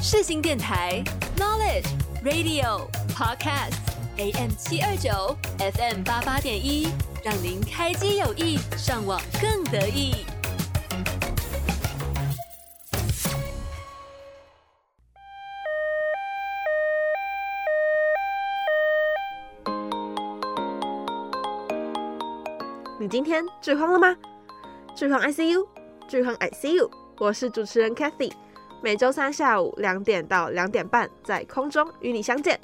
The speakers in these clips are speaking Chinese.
世新电台 Knowledge Radio Podcast AM 七二九 FM 八八点一，让您开机有意，上网更得意。你今天剧荒了吗？剧荒 ICU，剧荒 ICU，我是主持人 Cathy。每周三下午两点到两点半，在空中与你相见。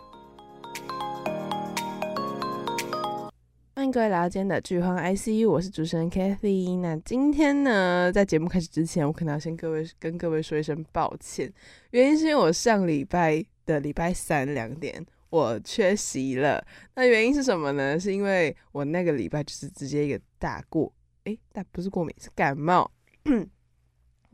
欢迎各位来到今天的剧荒 ICU，我是主持人 Kathy。那今天呢，在节目开始之前，我可能要先各位跟各位说一声抱歉，原因是因为我上礼拜的礼拜三两点我缺席了。那原因是什么呢？是因为我那个礼拜就是直接一个大过，诶，但不是过敏，是感冒。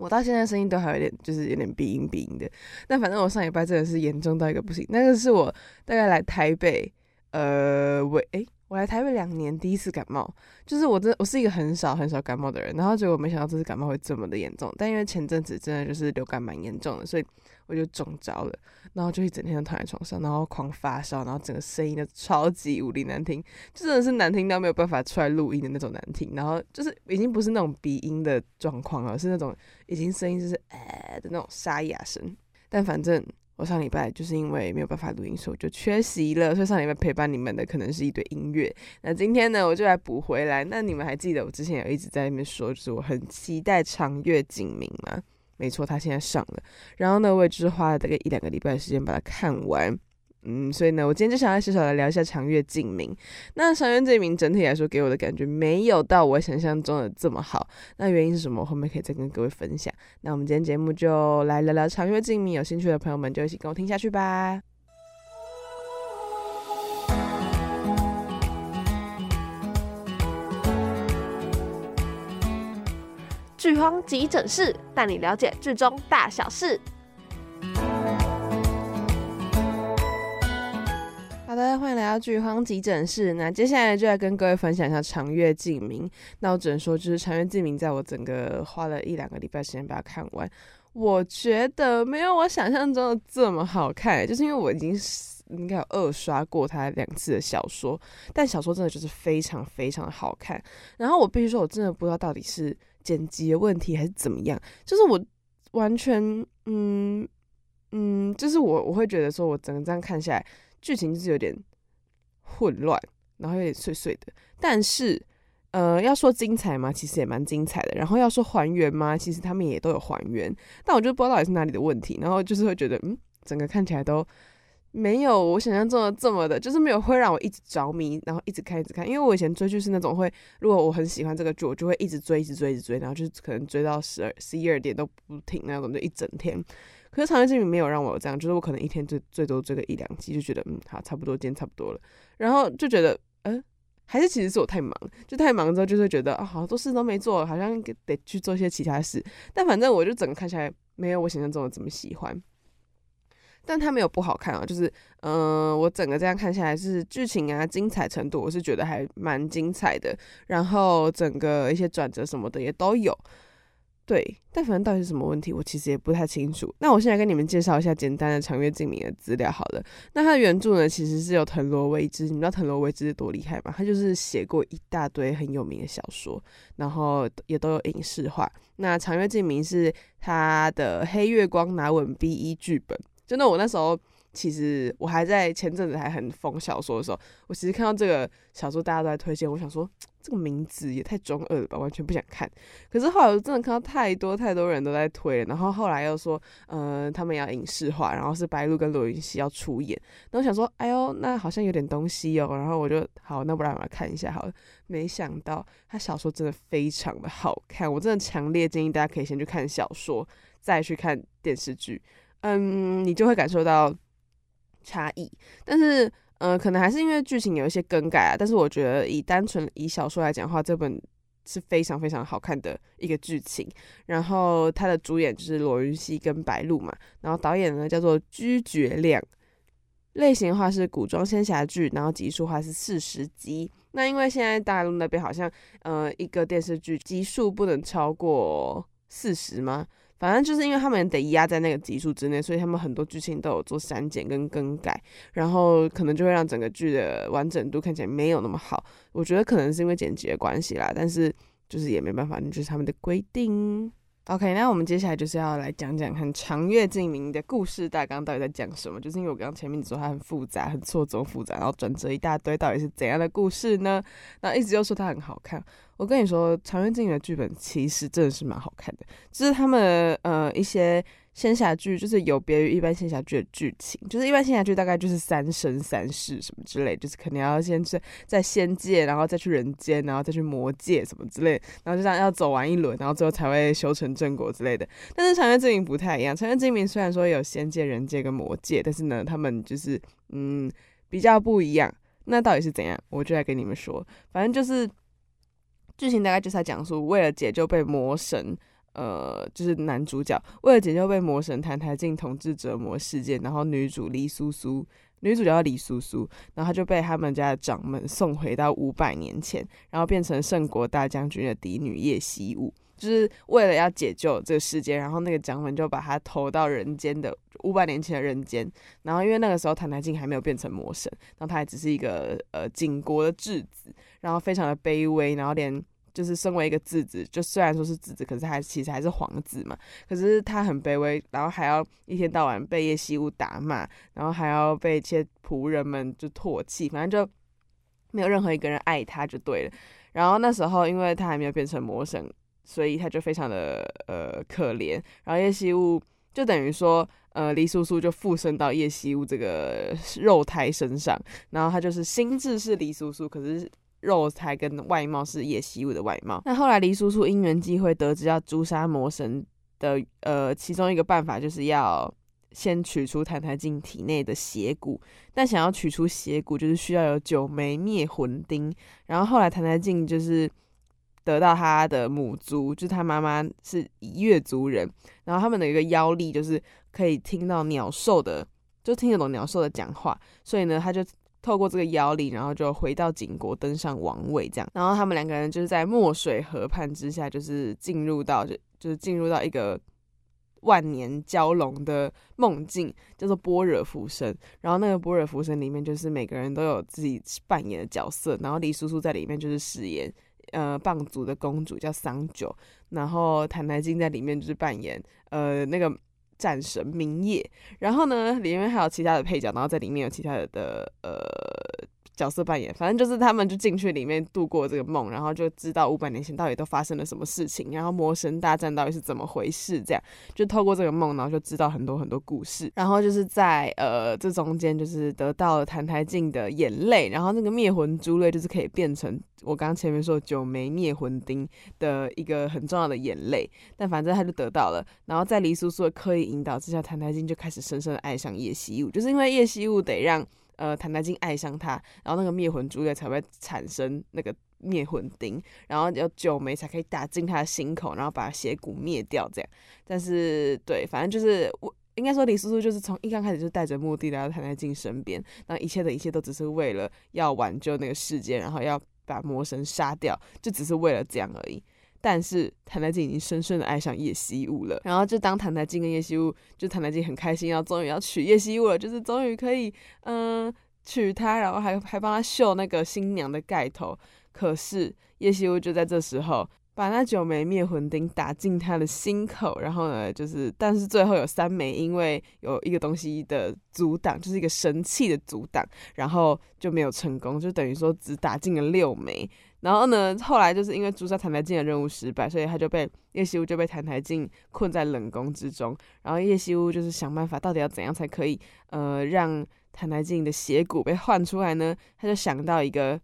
我到现在声音都还有点，就是有点鼻音鼻音的。但反正我上礼拜真的是严重到一个不行。那个是我大概来台北，呃，我诶、我来台北两年第一次感冒。就是我真我是一个很少很少感冒的人，然后结果没想到这次感冒会这么的严重。但因为前阵子真的就是流感蛮严重的，所以我就中招了。然后就一整天都躺在床上，然后狂发烧，然后整个声音都超级无敌难听，就真的是难听到没有办法出来录音的那种难听。然后就是已经不是那种鼻音的状况了，是那种已经声音就是呃的那种沙哑声。但反正我上礼拜就是因为没有办法录音，所以我就缺席了。所以上礼拜陪伴你们的可能是一堆音乐。那今天呢，我就来补回来。那你们还记得我之前有一直在那边说，就是我很期待长月璟明吗？没错，他现在上了，然后呢，我也就是花了大概一两个礼拜的时间把它看完，嗯，所以呢，我今天就想要小小的聊一下长月烬明。那长月烬明整体来说给我的感觉没有到我想象中的这么好，那原因是什么？我后面可以再跟各位分享。那我们今天节目就来聊聊长月烬明，有兴趣的朋友们就一起跟我听下去吧。剧荒急诊室带你了解剧中大小事。好的，欢迎来到剧荒急诊室。那接下来就来跟各位分享一下长月烬明。那我只能说，就是长月烬明，在我整个花了一两个礼拜时间把它看完，我觉得没有我想象中的这么好看。就是因为我已经应该有二刷过他两次的小说，但小说真的就是非常非常的好看。然后我必须说，我真的不知道到底是。剪辑的问题还是怎么样？就是我完全，嗯嗯，就是我我会觉得说，我整个这样看下来，剧情就是有点混乱，然后有点碎碎的。但是，呃，要说精彩嘛，其实也蛮精彩的。然后要说还原嘛，其实他们也都有还原。但我就不知道到底是哪里的问题，然后就是会觉得，嗯，整个看起来都。没有我想象中的这么的，就是没有会让我一直着迷，然后一直看一直看。因为我以前追剧是那种会，如果我很喜欢这个剧，我就会一直追，一直追，一直追，然后就是可能追到十二、十一二点都不停那种，就一整天。可是长月烬明没有让我有这样，就是我可能一天最最多追个一两集，就觉得嗯好，差不多今天差不多了，然后就觉得嗯、还是其实是我太忙，就太忙之后就会觉得啊，好多事都没做，好像得去做一些其他事。但反正我就整个看起来没有我想象中的这么喜欢。但它没有不好看啊，就是，嗯、我整个这样看下来是剧情啊精彩程度，我是觉得还蛮精彩的。然后整个一些转折什么的也都有，对。但反正到底是什么问题，我其实也不太清楚。那我现在跟你们介绍一下简单的长月烬明的资料好了。那它的原著呢，其实是有藤罗维之，你知道藤罗维之是多厉害吗？他就是写过一大堆很有名的小说，然后也都有影视化。那长月烬明是他的《黑月光拿稳 BE 剧本》。真的，我那时候其实我还在前阵子还很疯小说的时候，我其实看到这个小说大家都在推荐，我想说这个名字也太中二了吧，完全不想看。可是后来我真的看到太多太多人都在推了，然后后来又说，嗯、呃，他们要影视化，然后是白鹿跟罗云熙要出演，那我想说，哎呦，那好像有点东西哦。然后我就好，那不然我来看一下好了。没想到他小说真的非常的好看，我真的强烈建议大家可以先去看小说，再去看电视剧。嗯，你就会感受到差异，但是，呃，可能还是因为剧情有一些更改啊。但是我觉得，以单纯以小说来讲的话，这本是非常非常好看的一个剧情。然后，它的主演就是罗云熙跟白鹿嘛，然后导演呢叫做居觉亮，类型的话是古装仙侠剧，然后集数话是四十集。那因为现在大陆那边好像，呃，一个电视剧集数不能超过四十吗？反正就是因为他们得压在那个集数之内，所以他们很多剧情都有做删减跟更改，然后可能就会让整个剧的完整度看起来没有那么好。我觉得可能是因为剪辑的关系啦，但是就是也没办法，那就是他们的规定。OK，那我们接下来就是要来讲讲看长月烬明的故事大纲到底在讲什么。就是因为我刚刚前面说它很复杂，很错综复杂，然后转折一大堆，到底是怎样的故事呢？那一直又说它很好看。我跟你说，长月烬明的剧本其实真的是蛮好看的，就是他们呃一些。仙侠剧就是有别于一般仙侠剧的剧情，就是一般仙侠剧大概就是三生三世什么之类，就是肯定要先在在仙界，然后再去人间，然后再去魔界什么之类，然后就这样要走完一轮，然后最后才会修成正果之类的。但是长月烬明不太一样，长月烬明虽然说有仙界、人界跟魔界，但是呢，他们就是嗯比较不一样。那到底是怎样？我就来跟你们说，反正就是剧情大概就是在讲述，为了解救被魔神。呃，就是男主角为了解救被魔神澹台烬统治折磨世界，然后女主李苏苏，女主角叫李苏苏，然后她就被他们家的掌门送回到五百年前，然后变成圣国大将军的嫡女叶希雾，就是为了要解救这个世界，然后那个掌门就把他投到人间的五百年前的人间，然后因为那个时候澹台烬还没有变成魔神，然后他还只是一个呃景国的质子，然后非常的卑微，然后连。就是身为一个质子，就虽然说是质子，可是还其实还是皇子嘛。可是他很卑微，然后还要一天到晚被叶希雾打骂，然后还要被一些仆人们就唾弃，反正就没有任何一个人爱他就对了。然后那时候因为他还没有变成魔神，所以他就非常的呃可怜。然后叶希雾就等于说，呃，黎苏苏就附身到叶希雾这个肉胎身上，然后他就是心智是黎苏苏，可是。肉胎跟外貌是叶希雾的外貌。那后来黎叔叔因缘际会得知要诛杀魔神的呃其中一个办法，就是要先取出澹台烬体内的邪骨。但想要取出邪骨，就是需要有九枚灭魂钉。然后后来澹台烬就是得到他的母族，就是他妈妈是夷越族人，然后他们的一个妖力就是可以听到鸟兽的，就听得懂鸟兽的讲话，所以呢，他就。透过这个妖力，然后就回到景国，登上王位，这样。然后他们两个人就是在墨水河畔之下，就是进入到就就是进入到一个万年蛟龙的梦境，叫做般若浮生。然后那个般若浮生里面，就是每个人都有自己扮演的角色。然后李叔叔在里面就是饰演呃蚌族的公主叫桑九，然后澹台烬在里面就是扮演呃那个。战神明夜，然后呢，里面还有其他的配角，然后在里面有其他的呃。角色扮演，反正就是他们就进去里面度过这个梦，然后就知道五百年前到底都发生了什么事情，然后魔神大战到底是怎么回事，这样就透过这个梦，然后就知道很多很多故事。然后就是在呃这中间，就是得到了澹台烬的眼泪，然后那个灭魂珠泪就是可以变成我刚刚前面说九枚灭魂钉的一个很重要的眼泪。但反正他就得到了，然后在黎苏苏的刻意引导之下，澹台烬就开始深深的爱上叶希雾，就是因为叶希雾得让。呃，澹台烬爱上他，然后那个灭魂珠泪才会产生那个灭魂钉，然后有九枚才可以打进他的心口，然后把邪骨灭掉。这样，但是对，反正就是我应该说李叔叔就是从一刚开始就带着目的来到澹台烬身边，然后一切的一切都只是为了要挽救那个世界，然后要把魔神杀掉，就只是为了这样而已。但是澹台烬已经深深的爱上叶希雾了，然后就当澹台烬跟叶希雾，就澹台烬很开心，要终于要娶叶希雾了，就是终于可以嗯、娶她，然后还还帮她绣那个新娘的盖头。可是叶希雾就在这时候把那九枚灭魂钉打进他的心口，然后呢，就是但是最后有三枚因为有一个东西的阻挡，就是一个神器的阻挡，然后就没有成功，就等于说只打进了六枚。然后呢，后来就是因为诛杀澹台烬的任务失败，所以他就被叶希雾就被澹台烬困在冷宫之中。然后叶希雾就是想办法，到底要怎样才可以呃让澹台烬的邪骨被换出来呢？他就想到一个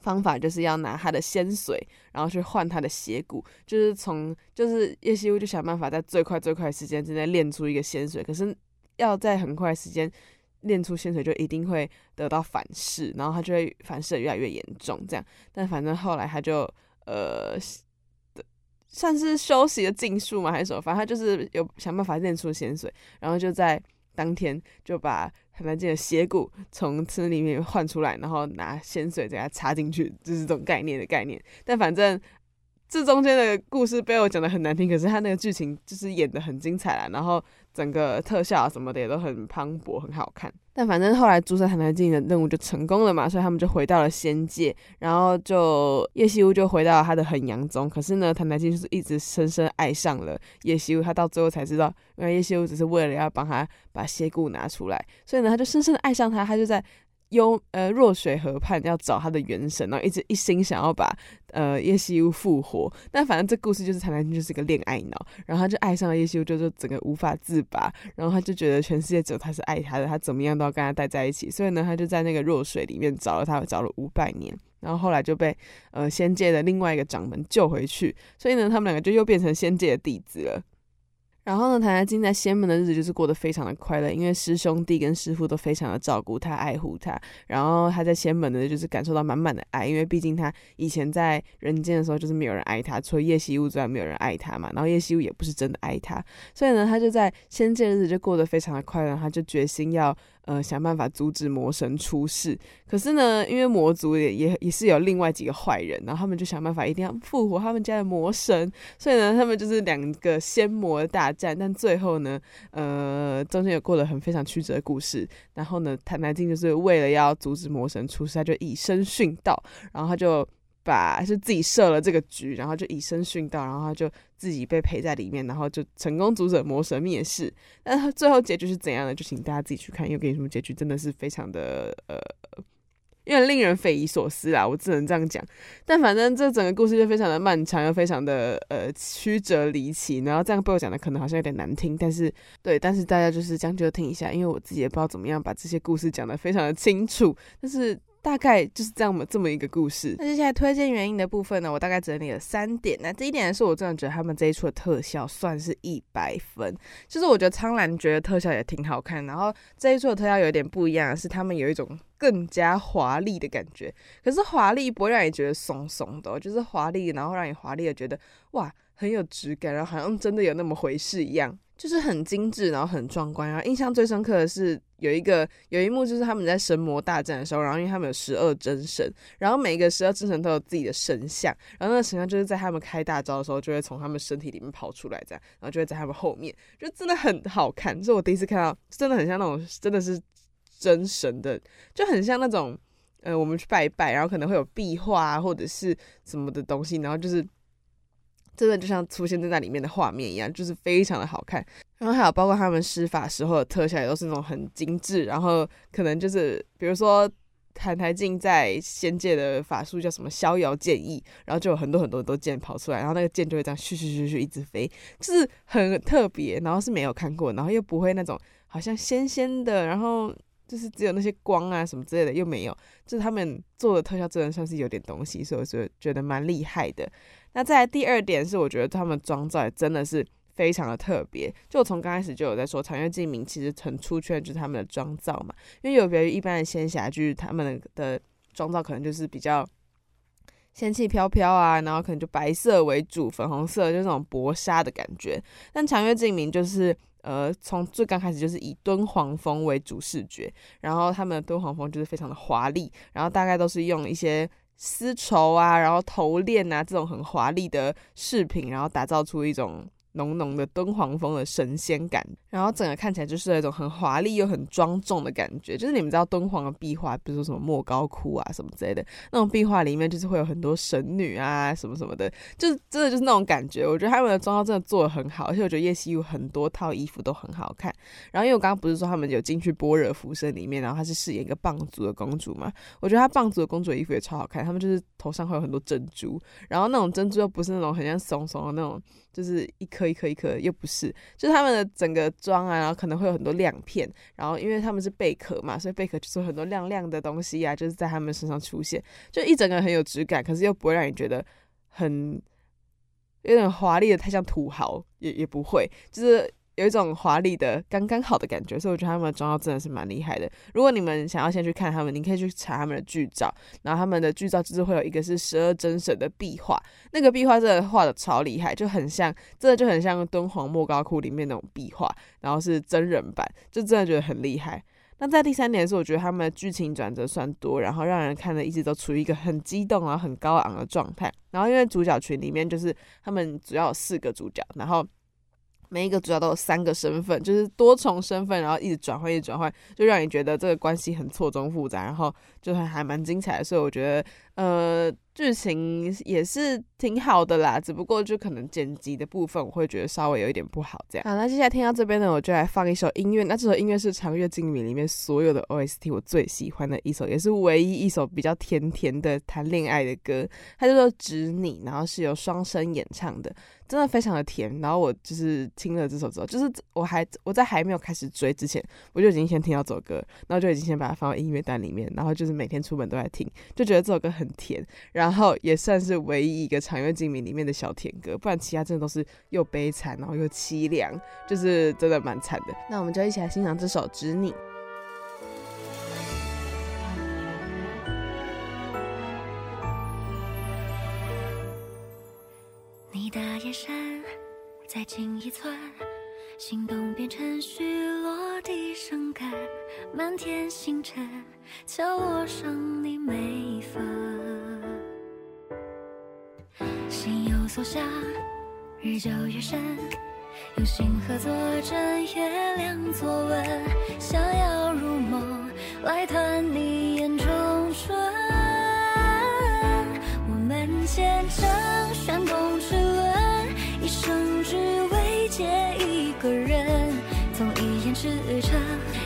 方法，就是要拿他的仙髓，然后去换他的邪骨。就是从就是叶希雾就想办法在最快最快的时间之内练出一个仙髓，可是要在很快的时间。练出仙水就一定会得到反噬，然后他就会反噬的越来越严重，这样。但反正后来他就呃，算是休息了禁术嘛，还是什么？反正他就是有想办法练出仙水，然后就在当天就把澹台烬的邪骨从村里面换出来，然后拿仙水给他插进去，就是这种概念的概念。但反正。这中间的故事被我讲的很难听，可是他那个剧情就是演的很精彩啦，然后整个特效啊什么的也都很磅礴，很好看。但反正后来诸神坦台进的任务就成功了嘛，所以他们就回到了仙界，然后就叶西乌就回到了他的衡阳宗。可是呢，坦台进就是一直深深爱上了叶西乌，他到最后才知道，原来叶西乌只是为了要帮他把仙骨拿出来，所以呢，他就深深的爱上他，他就在。幽呃弱水河畔要找他的元神，然后一直一心想要把呃叶西乌复活，但反正这故事就是谈谈就是个恋爱脑，然后他就爱上了叶西乌，就就整个无法自拔，然后他就觉得全世界只有他是爱他的，他怎么样都要跟他待在一起，所以呢，他就在那个弱水里面找了他，找了五百年，然后后来就被呃仙界的另外一个掌门救回去，所以呢，他们两个就又变成仙界的弟子了。然后呢，谭家金在仙门的日子就是过得非常的快乐，因为师兄弟跟师父都非常的照顾他、爱护他。然后他在仙门呢就是感受到满满的爱，因为毕竟他以前在人间的时候就是没有人爱他，除了叶夕雾之外没有人爱他嘛。然后叶夕雾也不是真的爱他，所以呢，他就在仙界的日子就过得非常的快乐。他就决心要。呃，想办法阻止魔神出世，可是呢，因为魔族也也也是有另外几个坏人，然后他们就想办法一定要复活他们家的魔神，所以呢，他们就是两个仙魔大战，但最后呢，呃，中间有过了很非常曲折的故事，然后呢，坦台进就是为了要阻止魔神出世，他就以身殉道，然后他就。把是自己设了这个局，然后就以身殉道，然后他就自己被陪在里面，然后就成功阻止魔神灭世。那最后结局是怎样的？就请大家自己去看，因为跟你说结局真的是非常的呃，有点令人匪夷所思啦。我只能这样讲。但反正这整个故事就非常的漫长，又非常的呃曲折离奇。然后这样被我讲的可能好像有点难听，但是对，但是大家就是将就听一下，因为我自己也不知道怎么样把这些故事讲得非常的清楚，但是。大概就是这样这么一个故事。那接下来推荐原因的部分呢，我大概整理了三点。那第一点是我真的觉得他们这一出的特效算是一百分，就是我觉得苍兰诀的特效也挺好看。然后这一出的特效有点不一样是，他们有一种更加华丽的感觉。可是华丽不会让你觉得怂怂的，就是华丽，然后让你华丽的觉得哇很有质感，然后好像真的有那么回事一样。就是很精致，然后很壮观。然后印象最深刻的是有一个有一幕，就是他们在神魔大战的时候，然后因为他们有十二真神，然后每一个十二真神都有自己的神像，然后那个神像就是在他们开大招的时候，就会从他们身体里面跑出来，这样，然后就会在他们后面，就真的很好看。这是我第一次看到，真的很像那种真的是真神的，就很像那种呃，我们去拜一拜，然后可能会有壁画啊，或者是什么的东西，然后就是。真的就像出现在那里面的画面一样，就是非常的好看。然后还有包括他们施法时候的特效，也都是那种很精致。然后可能就是比如说澹台烬在仙界的法术叫什么逍遥剑意，然后就有很多很多很多剑跑出来，然后那个剑就会这样咻咻咻咻一直飞，就是很特别。然后是没有看过，然后又不会那种好像仙仙的，然后就是只有那些光啊什么之类的又没有，就是他们做的特效真的算是有点东西，所以我就觉得蛮厉害的。那再来第二点是，我觉得他们妆造也真的是非常的特别。就我从刚开始就有在说，长月烬明其实很出圈，就是他们的妆造嘛。因为有别于一般的仙侠剧，他们的妆造可能就是比较仙气飘飘啊，然后可能就白色为主，粉红色就那种薄纱的感觉。但长月烬明就是呃，从最刚开始就是以敦煌风为主视觉，然后他们的敦煌风就是非常的华丽，然后大概都是用一些。丝绸啊，然后头链啊，这种很华丽的饰品，然后打造出一种。浓浓的敦煌风的神仙感，然后整个看起来就是那种很华丽又很庄重的感觉。就是你们知道敦煌的壁画，比如说什么莫高窟啊什么之类的，那种壁画里面就是会有很多神女啊什么什么的，就是真的就是那种感觉。我觉得他们的妆造真的做的很好，而且我觉得叶西有很多套衣服都很好看。然后因为我刚刚不是说他们有进去般若浮生里面，然后她是饰演一个蚌族的公主嘛，我觉得她蚌族的公主的衣服也超好看，他们就是头上会有很多珍珠，然后那种珍珠又不是那种很像松松的那种。就是一颗一颗一颗，又不是，就他们的整个妆啊，然后可能会有很多亮片，然后因为他们是贝壳嘛，所以贝壳就是很多亮亮的东西啊，就是在他们身上出现，就一整个很有质感，可是又不会让你觉得很有点华丽的，太像土豪，也也不会，就是。有一种华丽的刚刚好的感觉，所以我觉得他们的妆造真的是蛮厉害的。如果你们想要先去看他们，你可以去查他们的剧照，然后他们的剧照就是会有一个是十二真神的壁画，那个壁画真的画的超厉害，就很像，真的就很像敦煌莫高窟里面那种壁画，然后是真人版，就真的觉得很厉害。那在第三点是，我觉得他们的剧情转折算多，然后让人看的一直都处于一个很激动啊、很高昂的状态。然后因为主角群里面就是他们主要有四个主角，然后。每一个主角都有三个身份，就是多重身份，然后一直转换，一直转换，就让你觉得这个关系很错综复杂，然后就还还蛮精彩的。所以我觉得，呃。剧情也是挺好的啦，只不过就可能剪辑的部分我会觉得稍微有一点不好这样。好，那接下来听到这边呢，我就来放一首音乐。那这首音乐是《长月烬明》里面所有的 OST 我最喜欢的一首，也是唯一一首比较甜甜的谈恋爱的歌。它叫做《指你》，然后是由双生演唱的，真的非常的甜。然后我就是听了这首之后，就是我还我在还没有开始追之前，我就已经先听到这首歌，然后就已经先把它放到音乐单里面，然后就是每天出门都在听，就觉得这首歌很甜。然后也算是唯一一个《长月烬明》里面的小甜歌，不然其他真的都是又悲惨，然后又凄凉，就是真的蛮惨的。那我们就一起来欣赏这首《指你》。你的眼神再近一寸，心动变成虚落地生根，满天星辰敲落上你每一分。心有所向，日久月深，用心合作，枕月亮作吻，想要入梦来探你眼中春。我们虔诚旋动齿轮，一生只为见一，一眼赤诚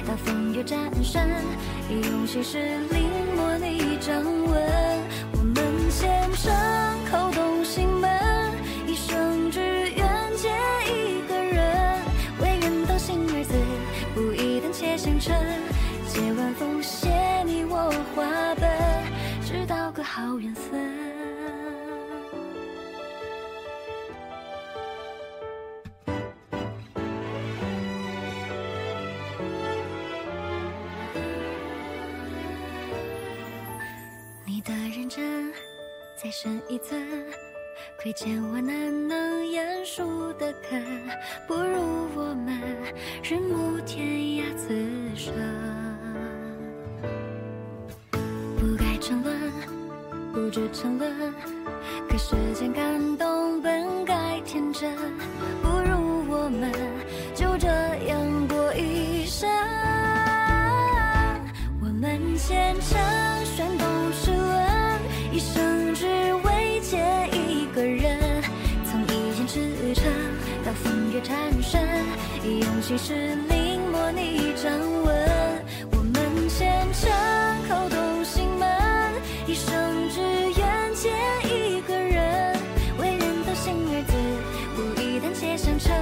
到风月战胜，用心事临摹你掌纹。我们虔诚。深一寸，窥见我难能言述的肯，不如我们日暮天涯此生。不该沉沦，不知沉沦，可世间感动本该天真，不如我们就这样过一生。我们虔诚旋动心事临摹你掌纹，我们虔诚叩动心门，一生只愿见一个人。为人造心二字，不以胆怯相称，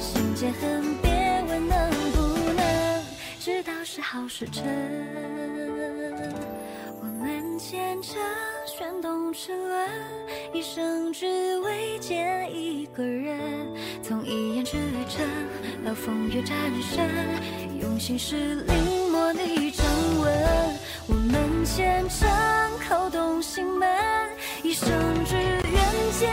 心结恨别问能不能，只道是好时辰。转动齿轮，一生只为见一个人。从一眼赤诚到风月战胜，用心事临摹你掌纹。我们虔诚叩动心门，一生只愿见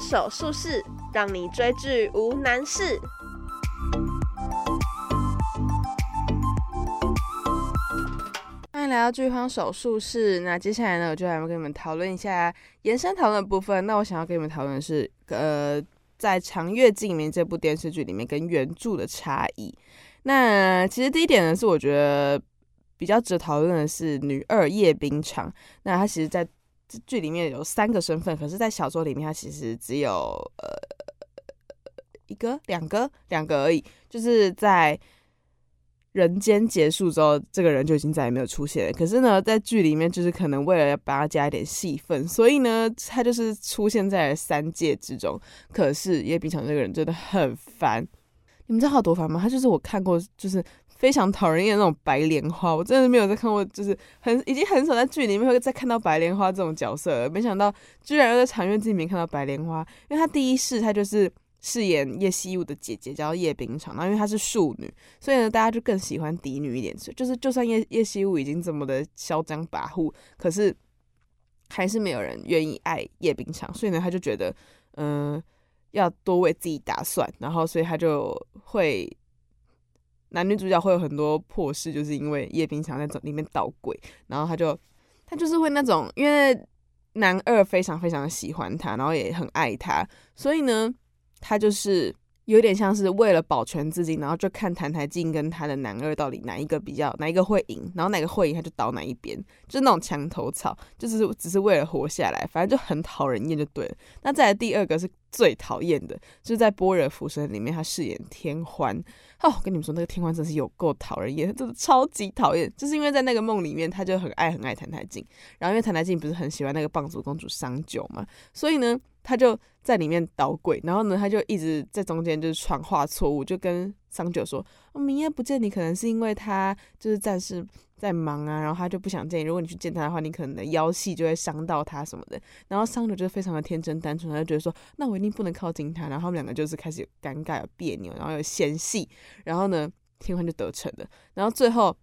手术室，让你追剧无难事。欢迎来到剧荒手术室，那接下来呢，我就来跟你们讨论一下延伸讨论的部分。那我想要跟你们讨论的是，呃，在《长月烬明》这部电视剧里面跟原著的差异。那其实第一点呢，是我觉得比较值得讨论的是女二叶冰裳。那她其实在剧里面有三个身份，可是，在小说里面他其实只有呃一个、两个、两个而已，就是在。人间结束之后，这个人就已经再也没有出现了。可是呢，在剧里面就是可能为了要帮他加一点戏份，所以呢，他就是出现在了三界之中。可是叶冰裳这个人真的很烦，你们知道他有多烦吗？他就是我看过就是非常讨人厌那种白莲花，我真的没有再看过，就是很已经很少在剧里面会再看到白莲花这种角色了。没想到居然又在长月烬明看到白莲花，因为他第一世他就是。饰演叶夕雾的姐姐叫叶冰裳，然后因为她是庶女，所以呢，大家就更喜欢嫡女一点。所以就是就算叶叶夕雾已经这么的嚣张跋扈，可是还是没有人愿意爱叶冰裳，所以呢，他就觉得嗯、要多为自己打算，然后所以他就会男女主角会有很多破事，就是因为叶冰裳在里面捣鬼，然后他就他就是会那种，因为男二非常非常的喜欢他，然后也很爱他，所以呢。他就是有点像是为了保全自己，然后就看澹台烬跟他的男二到底哪一个比较，哪一个会赢，然后哪个会赢他就倒哪一边，就是那种墙头草，就是只是为了活下来，反正就很讨人厌就对了。那再来第二个是最讨厌的，就是在《般若浮生》里面他饰演天欢。哦，我跟你们说，那个天欢真是有够讨人厌，真的超级讨厌，就是因为在那个梦里面他就很爱很爱澹台烬，然后因为澹台烬不是很喜欢那个棒祖公主桑九嘛，所以呢。他就在里面捣鬼，然后呢，他就一直在中间就是传话错误，就跟桑九说：“哦，明夜不见你，可能是因为他就是暂时在忙啊，然后他就不想见你。如果你去见他的话，你可能的腰细就会伤到他什么的。”然后桑九就非常的天真单纯，他就觉得说：“那我一定不能靠近他。”然后他们两个就是开始有尴尬、有别扭，然后有嫌隙，然后呢，天欢就得逞了。然后最后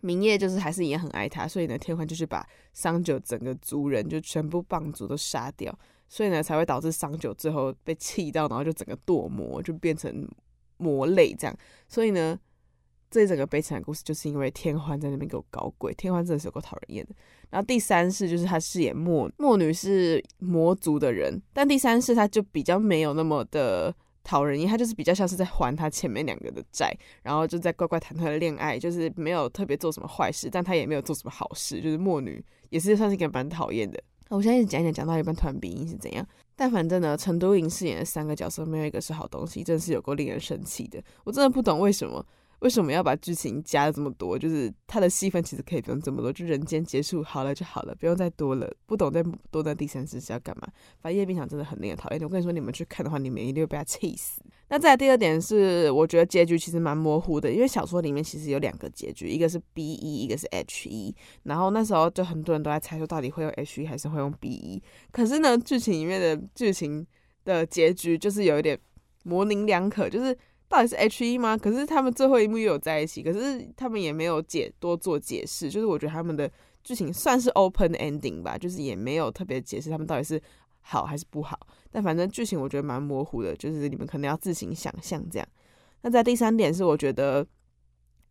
明夜就是还是也很爱他，所以呢，天欢就是把桑九整个族人就全部棒族都杀掉。所以呢，才会导致桑九最后被气到，然后就整个堕魔，就变成魔类这样。所以呢，这整个悲惨的故事就是因为天欢在那边给我搞鬼，天欢真的是有够讨人厌的。然后第三世就是他饰演墨墨女是魔族的人，但第三世他就比较没有那么的讨人厌，他就是比较像是在还他前面两个的债，然后就在乖乖谈他的恋爱，就是没有特别做什么坏事，但他也没有做什么好事，就是墨女也是算是一个蛮讨厌的。我现在一直讲讲，讲到一半突然鼻音是怎样？但反正呢，陈都灵饰演的三个角色没有一个是好东西，真是有够令人生气的。我真的不懂为什么。为什么要把剧情加了这么多？就是他的戏份其实可以不用这么多，就人间结束好了就好了，不用再多了。不懂再多那第三世是要干嘛？反正叶冰裳真的很令人讨厌。我跟你说，你们去看的话，你们一定会被他气死。那再第二点是，我觉得结局其实蛮模糊的，因为小说里面其实有两个结局，一个是 B E，一个是 H E。然后那时候就很多人都在猜说，到底会用 H E 还是会用 B E。可是呢，剧情里面的剧情的结局就是有一点模棱两可，就是。到底是 H E 吗？可是他们最后一幕又有在一起，可是他们也没有解多做解释。就是我觉得他们的剧情算是 open ending 吧，就是也没有特别解释他们到底是好还是不好。但反正剧情我觉得蛮模糊的，就是你们可能要自行想象这样。那在第三点是，我觉得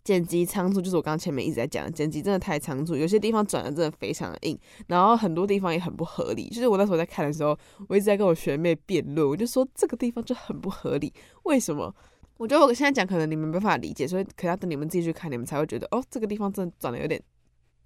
剪辑仓促，就是我刚刚前面一直在讲，剪辑真的太仓促，有些地方转的真的非常的硬，然后很多地方也很不合理。就是我那时候在看的时候，我一直在跟我学妹辩论，我就说这个地方就很不合理，为什么？我觉得我现在讲可能你们没办法理解，所以可能要等你们自己去看，你们才会觉得哦，这个地方真的转的有点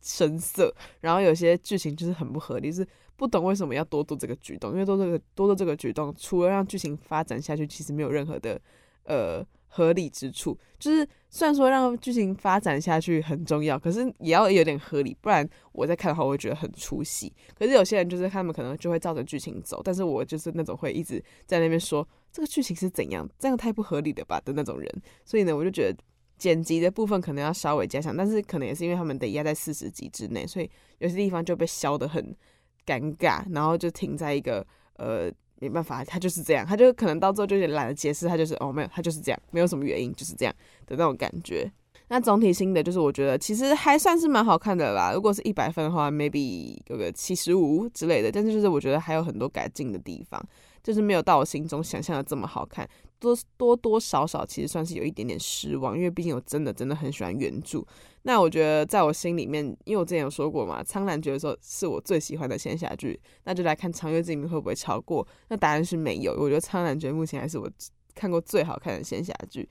生涩，然后有些剧情就是很不合理，是不懂为什么要多做这个举动，因为多这个多做这个举动，除了让剧情发展下去，其实没有任何的呃合理之处。就是虽然说让剧情发展下去很重要，可是也要有点合理，不然我在看的话，我会觉得很出戏。可是有些人就是他们可能就会照着剧情走，但是我就是那种会一直在那边说。这个剧情是怎样？这样太不合理了吧的那种人，所以呢，我就觉得剪辑的部分可能要稍微加强，但是可能也是因为他们得压在四十集之内，所以有些地方就被削得很尴尬，然后就停在一个呃没办法，他就是这样，他就可能到最后就有点懒得解释，他就是哦没有，他就是这样，没有什么原因，就是这样的那种感觉。那总体心得就是，我觉得其实还算是蛮好看的啦。如果是一百分的话，maybe 有个七十五之类的，但是就是我觉得还有很多改进的地方。就是没有到我心中想象的这么好看，多多多少少其实算是有一点点失望，因为毕竟我真的真的很喜欢原著。那我觉得在我心里面，因为我之前有说过嘛，《苍兰诀》的时候是我最喜欢的仙侠剧，那就来看《长月烬明》会不会超过？那答案是没有。我觉得《苍兰诀》目前还是我看过最好看的仙侠剧。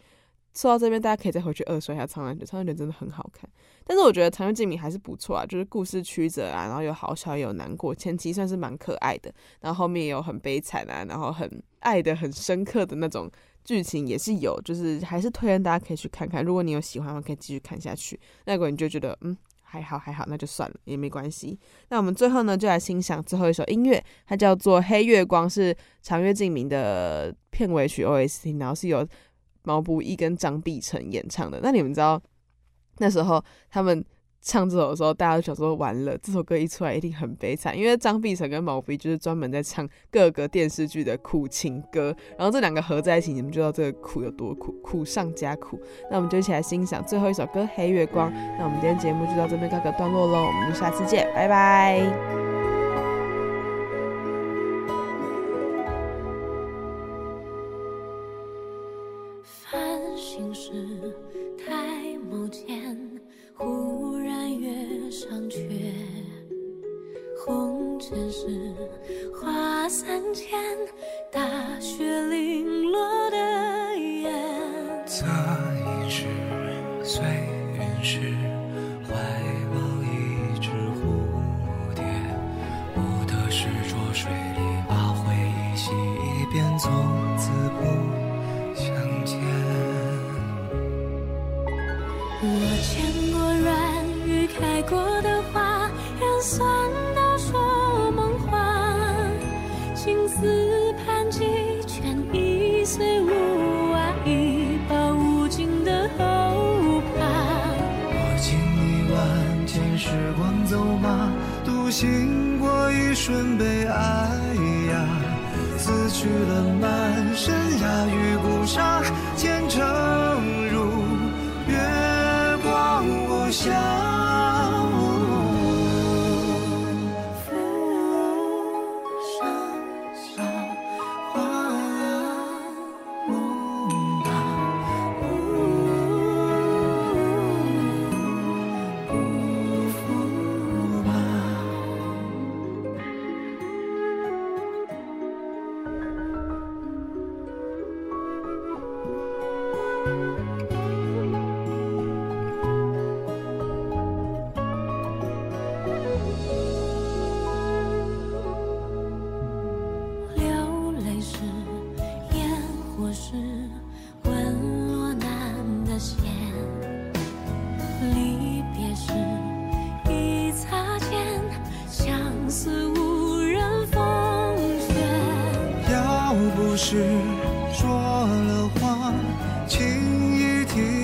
说到这边，大家可以再回去二刷一下《苍兰诀》，《苍兰诀》真的很好看。但是我觉得《长月烬明》还是不错啊，就是故事曲折啊，然后有好笑也有难过，前期算是蛮可爱的，然后后面也有很悲惨啊，然后很爱的很深刻的那种剧情也是有，就是还是推荐大家可以去看看。如果你有喜欢的话，可以继续看下去。那如果你就觉得嗯还好还好，那就算了也没关系。那我们最后呢，就来欣赏最后一首音乐，它叫做《黑月光》，是长月烬明的片尾曲 OST，然后是由毛不易跟张碧晨演唱的。那你们知道？那时候他们唱这首的时候，大家都想说完了，这首歌一出来一定很悲惨，因为张碧晨跟毛不易就是专门在唱各个电视剧的苦情歌，然后这两个合在一起，你们知道这个苦有多苦，苦上加苦。那我们就一起来欣赏最后一首歌《黑月光》。那我们今天节目就到这边告个段落喽，我们就下次见，拜拜。繁星时抬眸间，忽然月上缺。红尘是花三千，大雪零落的眼。择一日，随云逝。准备爱呀，撕去了满身鸦与孤沙，前程如月光无瑕。是说了谎，轻易听。